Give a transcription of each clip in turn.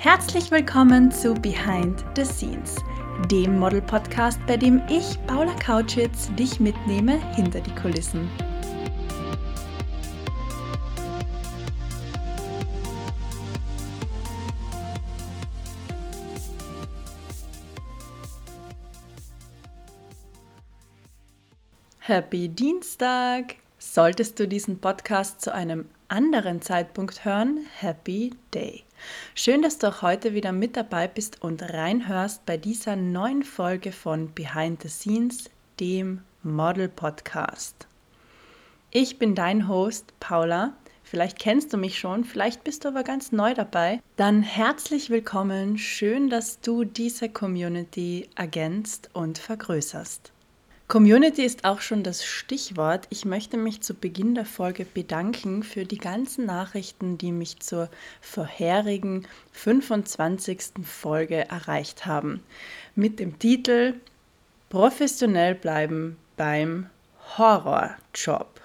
Herzlich willkommen zu Behind the Scenes, dem Model-Podcast, bei dem ich, Paula Kautschitz, dich mitnehme hinter die Kulissen. Happy Dienstag! Solltest du diesen Podcast zu einem anderen Zeitpunkt hören, Happy Day! Schön, dass du auch heute wieder mit dabei bist und reinhörst bei dieser neuen Folge von Behind the Scenes, dem Model Podcast. Ich bin dein Host Paula. Vielleicht kennst du mich schon, vielleicht bist du aber ganz neu dabei. Dann herzlich willkommen. Schön, dass du diese Community ergänzt und vergrößerst. Community ist auch schon das Stichwort. Ich möchte mich zu Beginn der Folge bedanken für die ganzen Nachrichten, die mich zur vorherigen 25. Folge erreicht haben. Mit dem Titel Professionell bleiben beim Horrorjob.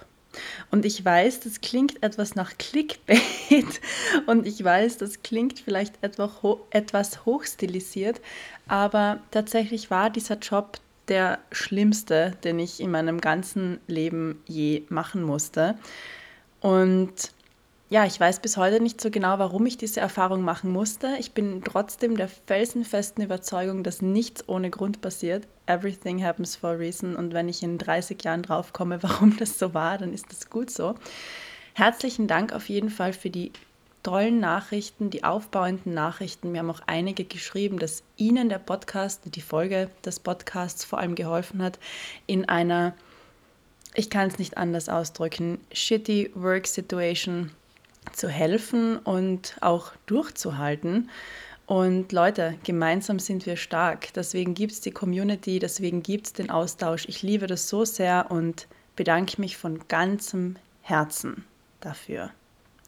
Und ich weiß, das klingt etwas nach Clickbait und ich weiß, das klingt vielleicht etwas hochstilisiert, aber tatsächlich war dieser Job der schlimmste, den ich in meinem ganzen Leben je machen musste. Und ja, ich weiß bis heute nicht so genau, warum ich diese Erfahrung machen musste. Ich bin trotzdem der felsenfesten Überzeugung, dass nichts ohne Grund passiert. Everything happens for a reason. Und wenn ich in 30 Jahren draufkomme, warum das so war, dann ist das gut so. Herzlichen Dank auf jeden Fall für die tollen Nachrichten, die aufbauenden Nachrichten. Wir haben auch einige geschrieben, dass Ihnen der Podcast, die Folge des Podcasts vor allem geholfen hat, in einer, ich kann es nicht anders ausdrücken, shitty Work Situation zu helfen und auch durchzuhalten. Und Leute, gemeinsam sind wir stark. Deswegen gibt es die Community, deswegen gibt es den Austausch. Ich liebe das so sehr und bedanke mich von ganzem Herzen dafür.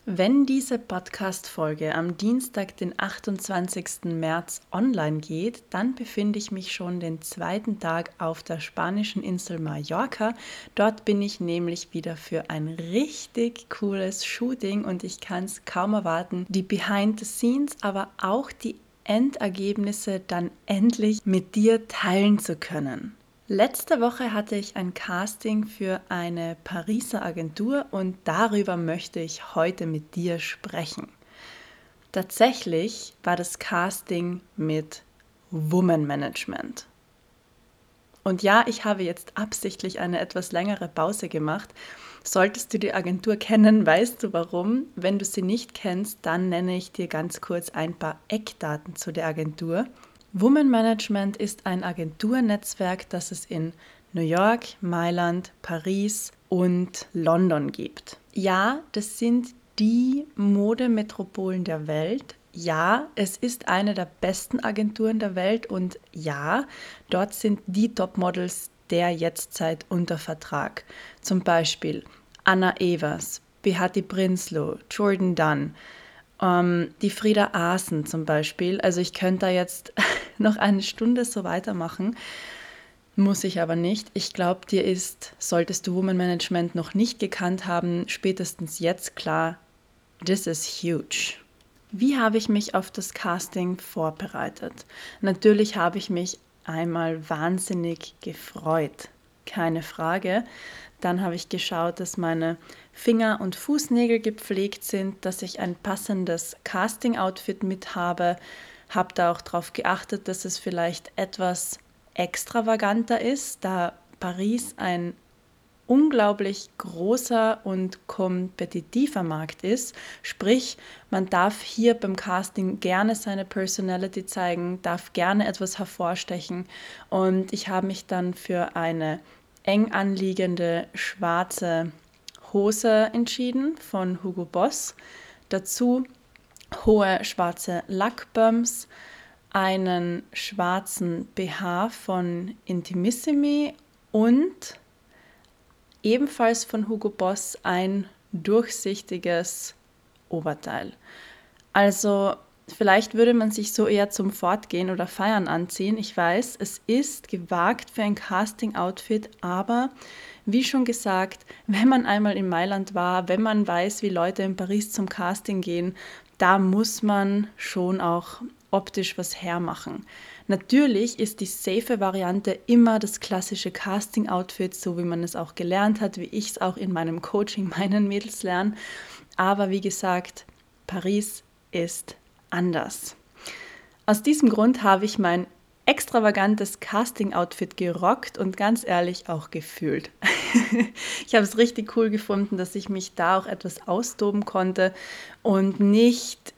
Wenn diese Podcast-Folge am Dienstag, den 28. März online geht, dann befinde ich mich schon den zweiten Tag auf der spanischen Insel Mallorca. Dort bin ich nämlich wieder für ein richtig cooles Shooting und ich kann es kaum erwarten, die Behind the Scenes, aber auch die Endergebnisse dann endlich mit dir teilen zu können. Letzte Woche hatte ich ein Casting für eine Pariser Agentur und darüber möchte ich heute mit dir sprechen. Tatsächlich war das Casting mit Woman Management. Und ja, ich habe jetzt absichtlich eine etwas längere Pause gemacht. Solltest du die Agentur kennen, weißt du warum. Wenn du sie nicht kennst, dann nenne ich dir ganz kurz ein paar Eckdaten zu der Agentur. Woman Management ist ein Agenturnetzwerk, das es in New York, Mailand, Paris und London gibt. Ja, das sind die Modemetropolen der Welt. Ja, es ist eine der besten Agenturen der Welt und ja, dort sind die Topmodels der Jetztzeit unter Vertrag. Zum Beispiel Anna Evers, Behati Prinsloo, Jordan Dunn, ähm, die Frieda Aasen zum Beispiel. Also ich könnte da jetzt noch eine Stunde so weitermachen. Muss ich aber nicht. Ich glaube, dir ist, solltest du Woman Management noch nicht gekannt haben, spätestens jetzt klar, this is huge. Wie habe ich mich auf das Casting vorbereitet? Natürlich habe ich mich einmal wahnsinnig gefreut, keine Frage. Dann habe ich geschaut, dass meine Finger- und Fußnägel gepflegt sind, dass ich ein passendes Casting-Outfit mit habe, habe da auch darauf geachtet, dass es vielleicht etwas extravaganter ist, da Paris ein unglaublich großer und kompetitiver Markt ist. Sprich, man darf hier beim Casting gerne seine Personality zeigen, darf gerne etwas hervorstechen. Und ich habe mich dann für eine eng anliegende schwarze Hose entschieden von Hugo Boss. Dazu hohe schwarze Lackbums, einen schwarzen BH von Intimissimi und ebenfalls von Hugo Boss ein durchsichtiges Oberteil. Also Vielleicht würde man sich so eher zum Fortgehen oder Feiern anziehen. Ich weiß, es ist gewagt für ein Casting-Outfit, aber wie schon gesagt, wenn man einmal in Mailand war, wenn man weiß, wie Leute in Paris zum Casting gehen, da muss man schon auch optisch was hermachen. Natürlich ist die safe Variante immer das klassische Casting-Outfit, so wie man es auch gelernt hat, wie ich es auch in meinem Coaching meinen Mädels lerne. Aber wie gesagt, Paris ist anders. Aus diesem Grund habe ich mein extravagantes Casting-Outfit gerockt und ganz ehrlich auch gefühlt. ich habe es richtig cool gefunden, dass ich mich da auch etwas austoben konnte und nicht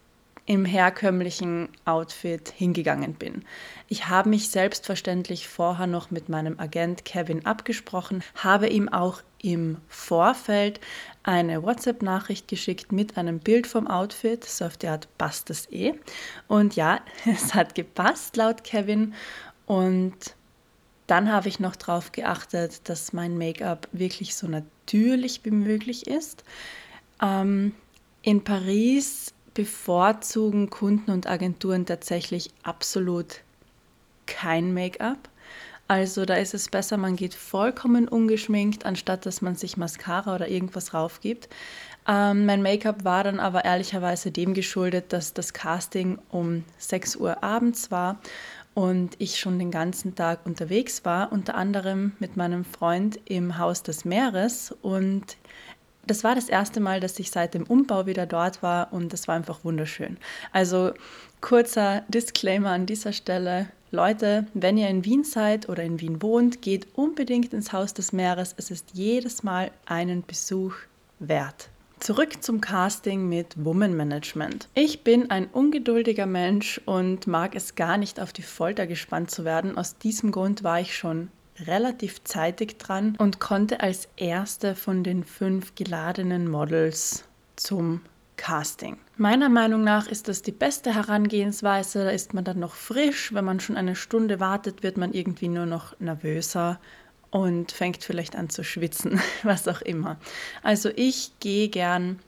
im herkömmlichen Outfit hingegangen bin. Ich habe mich selbstverständlich vorher noch mit meinem Agent Kevin abgesprochen, habe ihm auch im Vorfeld eine WhatsApp-Nachricht geschickt mit einem Bild vom Outfit, so auf die Art passt es eh. Und ja, es hat gepasst laut Kevin und dann habe ich noch darauf geachtet, dass mein Make-up wirklich so natürlich wie möglich ist. Ähm, in Paris bevorzugen Kunden und Agenturen tatsächlich absolut kein Make-up. Also da ist es besser, man geht vollkommen ungeschminkt, anstatt dass man sich Mascara oder irgendwas raufgibt. Ähm, mein Make-up war dann aber ehrlicherweise dem geschuldet, dass das Casting um 6 Uhr abends war und ich schon den ganzen Tag unterwegs war, unter anderem mit meinem Freund im Haus des Meeres und das war das erste Mal, dass ich seit dem Umbau wieder dort war und das war einfach wunderschön. Also kurzer Disclaimer an dieser Stelle. Leute, wenn ihr in Wien seid oder in Wien wohnt, geht unbedingt ins Haus des Meeres. Es ist jedes Mal einen Besuch wert. Zurück zum Casting mit Woman Management. Ich bin ein ungeduldiger Mensch und mag es gar nicht auf die Folter gespannt zu werden. Aus diesem Grund war ich schon relativ zeitig dran und konnte als erste von den fünf geladenen Models zum Casting. Meiner Meinung nach ist das die beste Herangehensweise. Da ist man dann noch frisch. Wenn man schon eine Stunde wartet, wird man irgendwie nur noch nervöser und fängt vielleicht an zu schwitzen, was auch immer. Also ich gehe gern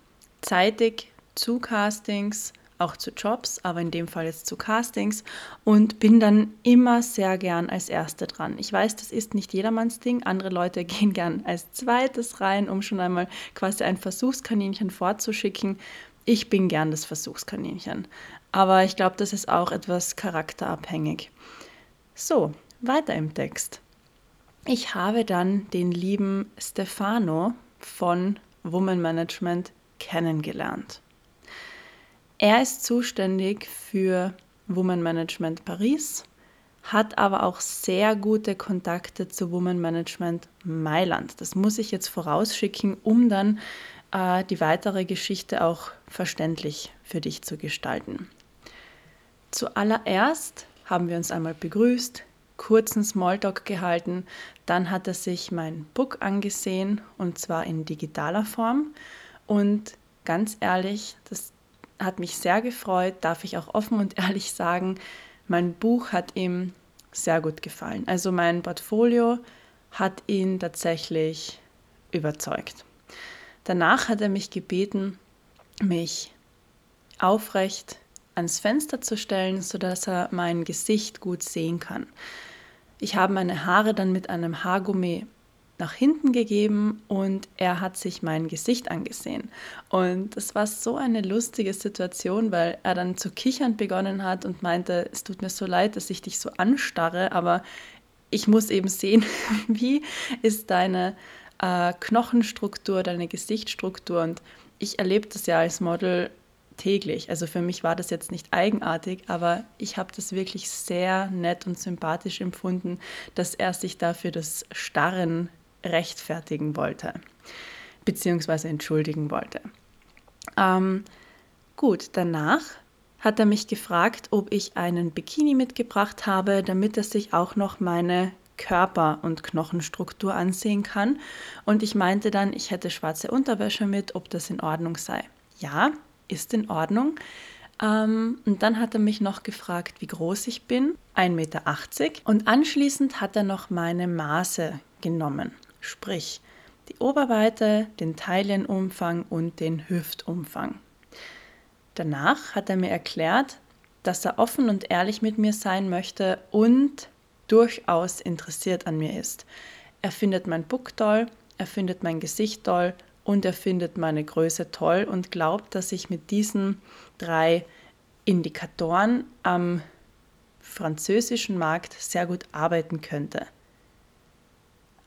zeitig zu Castings auch zu Jobs, aber in dem Fall jetzt zu Castings und bin dann immer sehr gern als Erste dran. Ich weiß, das ist nicht jedermanns Ding. Andere Leute gehen gern als Zweites rein, um schon einmal quasi ein Versuchskaninchen vorzuschicken. Ich bin gern das Versuchskaninchen. Aber ich glaube, das ist auch etwas charakterabhängig. So, weiter im Text. Ich habe dann den lieben Stefano von Woman Management kennengelernt. Er ist zuständig für Woman Management Paris, hat aber auch sehr gute Kontakte zu Woman Management Mailand. Das muss ich jetzt vorausschicken, um dann äh, die weitere Geschichte auch verständlich für dich zu gestalten. Zuallererst haben wir uns einmal begrüßt, kurzen Smalltalk gehalten, dann hat er sich mein Book angesehen und zwar in digitaler Form und ganz ehrlich, das hat mich sehr gefreut, darf ich auch offen und ehrlich sagen. Mein Buch hat ihm sehr gut gefallen. Also mein Portfolio hat ihn tatsächlich überzeugt. Danach hat er mich gebeten, mich aufrecht ans Fenster zu stellen, sodass er mein Gesicht gut sehen kann. Ich habe meine Haare dann mit einem Haargummi nach hinten gegeben und er hat sich mein Gesicht angesehen. Und das war so eine lustige Situation, weil er dann zu kichern begonnen hat und meinte, es tut mir so leid, dass ich dich so anstarre, aber ich muss eben sehen, wie ist deine äh, Knochenstruktur, deine Gesichtsstruktur. Und ich erlebe das ja als Model täglich. Also für mich war das jetzt nicht eigenartig, aber ich habe das wirklich sehr nett und sympathisch empfunden, dass er sich dafür das Starren rechtfertigen wollte, beziehungsweise entschuldigen wollte. Ähm, gut, danach hat er mich gefragt, ob ich einen Bikini mitgebracht habe, damit er sich auch noch meine Körper- und Knochenstruktur ansehen kann. Und ich meinte dann, ich hätte schwarze Unterwäsche mit, ob das in Ordnung sei. Ja, ist in Ordnung. Ähm, und dann hat er mich noch gefragt, wie groß ich bin, 1,80 Meter. Und anschließend hat er noch meine Maße genommen sprich die Oberweite, den Taillenumfang und den Hüftumfang. Danach hat er mir erklärt, dass er offen und ehrlich mit mir sein möchte und durchaus interessiert an mir ist. Er findet mein Book toll, er findet mein Gesicht toll und er findet meine Größe toll und glaubt, dass ich mit diesen drei Indikatoren am französischen Markt sehr gut arbeiten könnte.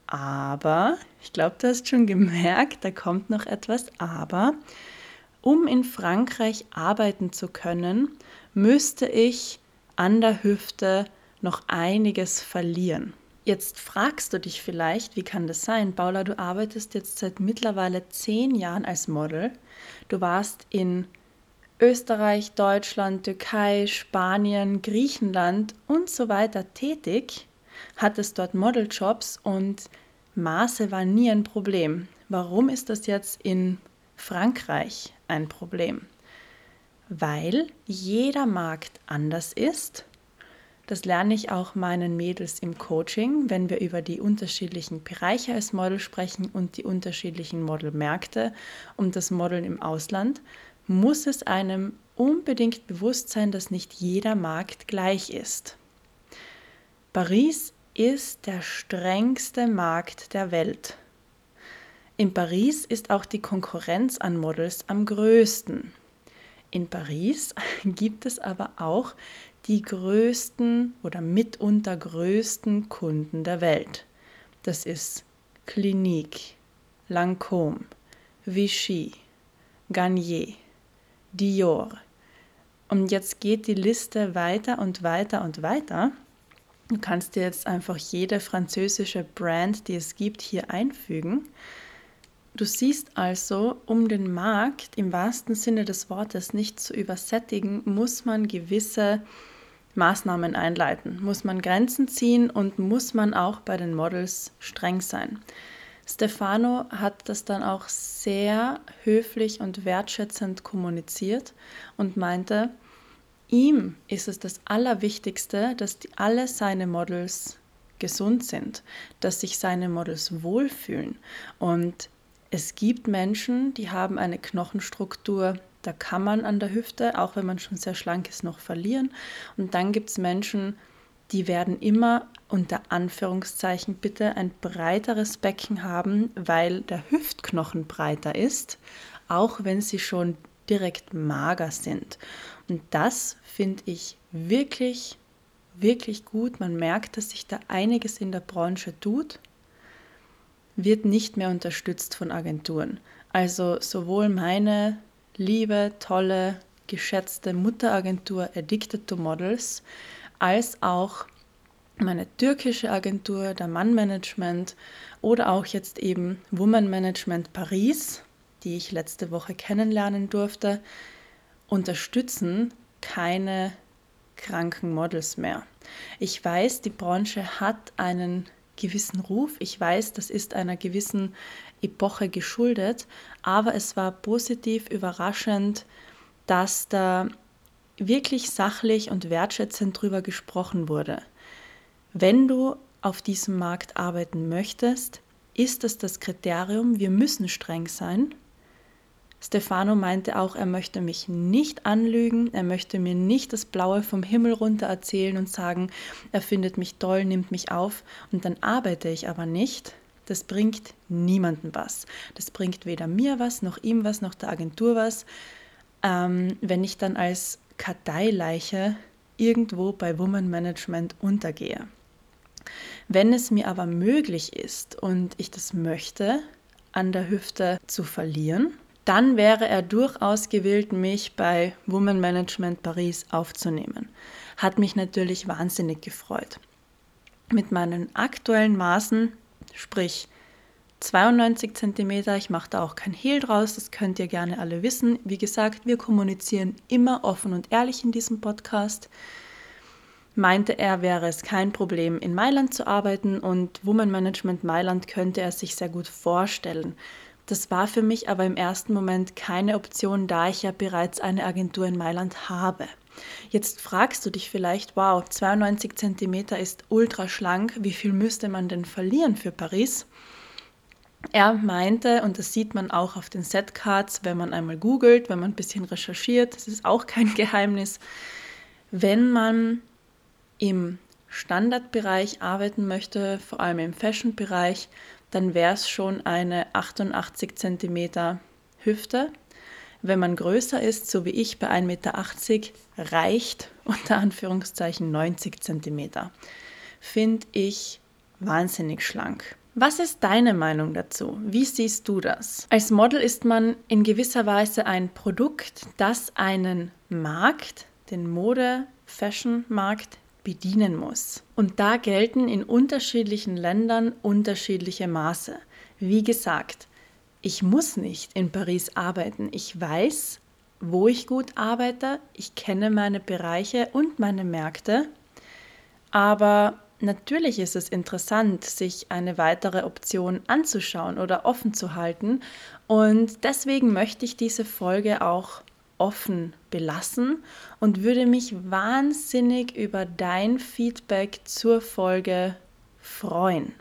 Aber, ich glaube, du hast schon gemerkt, da kommt noch etwas, aber um in Frankreich arbeiten zu können, müsste ich an der Hüfte noch einiges verlieren. Jetzt fragst du dich vielleicht, wie kann das sein? Paula, du arbeitest jetzt seit mittlerweile zehn Jahren als Model. Du warst in Österreich, Deutschland, Türkei, Spanien, Griechenland und so weiter tätig, hattest dort Modeljobs und Maße war nie ein Problem. Warum ist das jetzt in Frankreich ein Problem? Weil jeder Markt anders ist das lerne ich auch meinen Mädels im Coaching, wenn wir über die unterschiedlichen Bereiche als Model sprechen und die unterschiedlichen Modelmärkte und das Modeln im Ausland, muss es einem unbedingt bewusst sein, dass nicht jeder Markt gleich ist. Paris ist der strengste Markt der Welt. In Paris ist auch die Konkurrenz an Models am größten. In Paris gibt es aber auch die größten oder mitunter größten Kunden der Welt. Das ist Clinique, Lancôme, Vichy, Garnier, Dior. Und jetzt geht die Liste weiter und weiter und weiter. Du kannst dir jetzt einfach jede französische Brand, die es gibt, hier einfügen. Du siehst also, um den Markt im wahrsten Sinne des Wortes nicht zu übersättigen, muss man gewisse Maßnahmen einleiten, muss man Grenzen ziehen und muss man auch bei den Models streng sein. Stefano hat das dann auch sehr höflich und wertschätzend kommuniziert und meinte, ihm ist es das Allerwichtigste, dass die, alle seine Models gesund sind, dass sich seine Models wohlfühlen. Und es gibt Menschen, die haben eine Knochenstruktur, da kann man an der Hüfte, auch wenn man schon sehr schlank ist, noch verlieren. Und dann gibt es Menschen, die werden immer unter Anführungszeichen bitte ein breiteres Becken haben, weil der Hüftknochen breiter ist, auch wenn sie schon direkt mager sind. Und das finde ich wirklich, wirklich gut. Man merkt, dass sich da einiges in der Branche tut, wird nicht mehr unterstützt von Agenturen. Also sowohl meine liebe, tolle, geschätzte Mutteragentur Addicted to Models, als auch meine türkische Agentur, der Mann Management oder auch jetzt eben Woman Management Paris, die ich letzte Woche kennenlernen durfte, unterstützen keine kranken Models mehr. Ich weiß, die Branche hat einen gewissen Ruf. Ich weiß, das ist einer gewissen Epoche geschuldet, aber es war positiv überraschend, dass da wirklich sachlich und wertschätzend drüber gesprochen wurde. Wenn du auf diesem Markt arbeiten möchtest, ist es das Kriterium, wir müssen streng sein. Stefano meinte auch, er möchte mich nicht anlügen, er möchte mir nicht das Blaue vom Himmel runter erzählen und sagen, er findet mich toll, nimmt mich auf und dann arbeite ich aber nicht. Das bringt niemandem was. Das bringt weder mir was, noch ihm was, noch der Agentur was. Ähm, wenn ich dann als Karteileiche irgendwo bei Woman Management untergehe. Wenn es mir aber möglich ist und ich das möchte, an der Hüfte zu verlieren, dann wäre er durchaus gewillt, mich bei Woman Management Paris aufzunehmen. Hat mich natürlich wahnsinnig gefreut. Mit meinen aktuellen Maßen sprich 92 cm. Ich mache da auch kein Hehl draus, das könnt ihr gerne alle wissen. Wie gesagt, wir kommunizieren immer offen und ehrlich in diesem Podcast. Meinte er, wäre es kein Problem, in Mailand zu arbeiten und Woman Management Mailand könnte er sich sehr gut vorstellen. Das war für mich aber im ersten Moment keine Option, da ich ja bereits eine Agentur in Mailand habe. Jetzt fragst du dich vielleicht, wow, 92 cm ist ultra schlank, wie viel müsste man denn verlieren für Paris? Er meinte, und das sieht man auch auf den Setcards, wenn man einmal googelt, wenn man ein bisschen recherchiert, das ist auch kein Geheimnis, Wenn man im Standardbereich arbeiten möchte, vor allem im Fashion-Bereich, dann wäre es schon eine 88 cm Hüfte. Wenn man größer ist, so wie ich bei 1,80 Meter, reicht unter Anführungszeichen 90 cm. Finde ich wahnsinnig schlank. Was ist deine Meinung dazu? Wie siehst du das? Als Model ist man in gewisser Weise ein Produkt, das einen Markt, den Mode-Fashion-Markt, bedienen muss. Und da gelten in unterschiedlichen Ländern unterschiedliche Maße. Wie gesagt, ich muss nicht in Paris arbeiten. Ich weiß, wo ich gut arbeite. Ich kenne meine Bereiche und meine Märkte. Aber Natürlich ist es interessant, sich eine weitere Option anzuschauen oder offen zu halten. Und deswegen möchte ich diese Folge auch offen belassen und würde mich wahnsinnig über dein Feedback zur Folge freuen.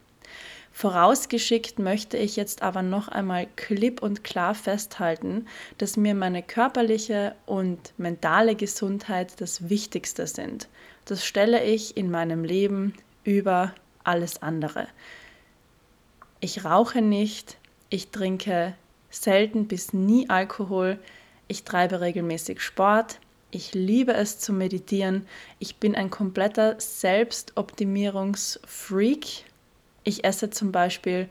Vorausgeschickt möchte ich jetzt aber noch einmal klipp und klar festhalten, dass mir meine körperliche und mentale Gesundheit das Wichtigste sind. Das stelle ich in meinem Leben über alles andere. Ich rauche nicht, ich trinke selten bis nie Alkohol, ich treibe regelmäßig Sport, ich liebe es zu meditieren, ich bin ein kompletter Selbstoptimierungsfreak. Ich esse zum Beispiel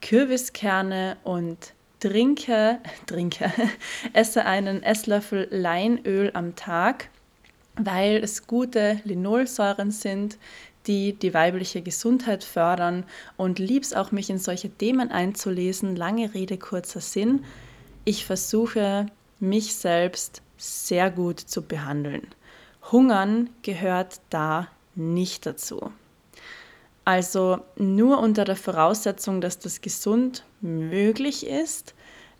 Kürbiskerne und trinke, trinke, esse einen Esslöffel Leinöl am Tag, weil es gute Linolsäuren sind, die die weibliche Gesundheit fördern und lieb's auch, mich in solche Themen einzulesen. Lange Rede, kurzer Sinn. Ich versuche, mich selbst sehr gut zu behandeln. Hungern gehört da nicht dazu. Also nur unter der Voraussetzung, dass das gesund möglich ist,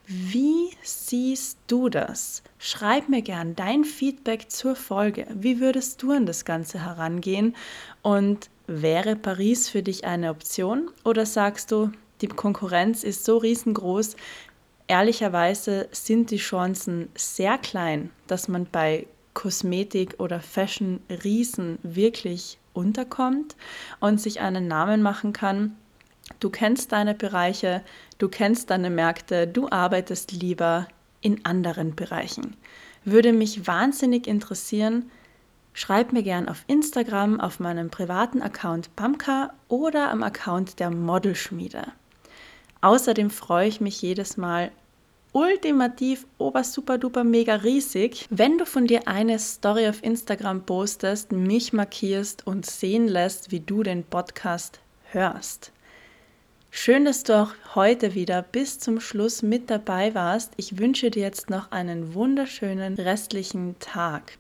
wie siehst du das? Schreib mir gern dein Feedback zur Folge. Wie würdest du an das Ganze herangehen? Und wäre Paris für dich eine Option? Oder sagst du, die Konkurrenz ist so riesengroß, ehrlicherweise sind die Chancen sehr klein, dass man bei Kosmetik oder Fashion Riesen wirklich unterkommt und sich einen Namen machen kann, Du kennst deine Bereiche, du kennst deine Märkte, du arbeitest lieber in anderen Bereichen. Würde mich wahnsinnig interessieren, schreib mir gern auf Instagram, auf meinem privaten Account Pamka oder am Account der Modelschmiede. Außerdem freue ich mich jedes Mal ultimativ ober super duper mega riesig, wenn du von dir eine Story auf Instagram postest, mich markierst und sehen lässt, wie du den Podcast hörst. Schön, dass du auch heute wieder bis zum Schluss mit dabei warst. Ich wünsche dir jetzt noch einen wunderschönen restlichen Tag.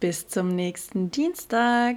Bis zum nächsten Dienstag.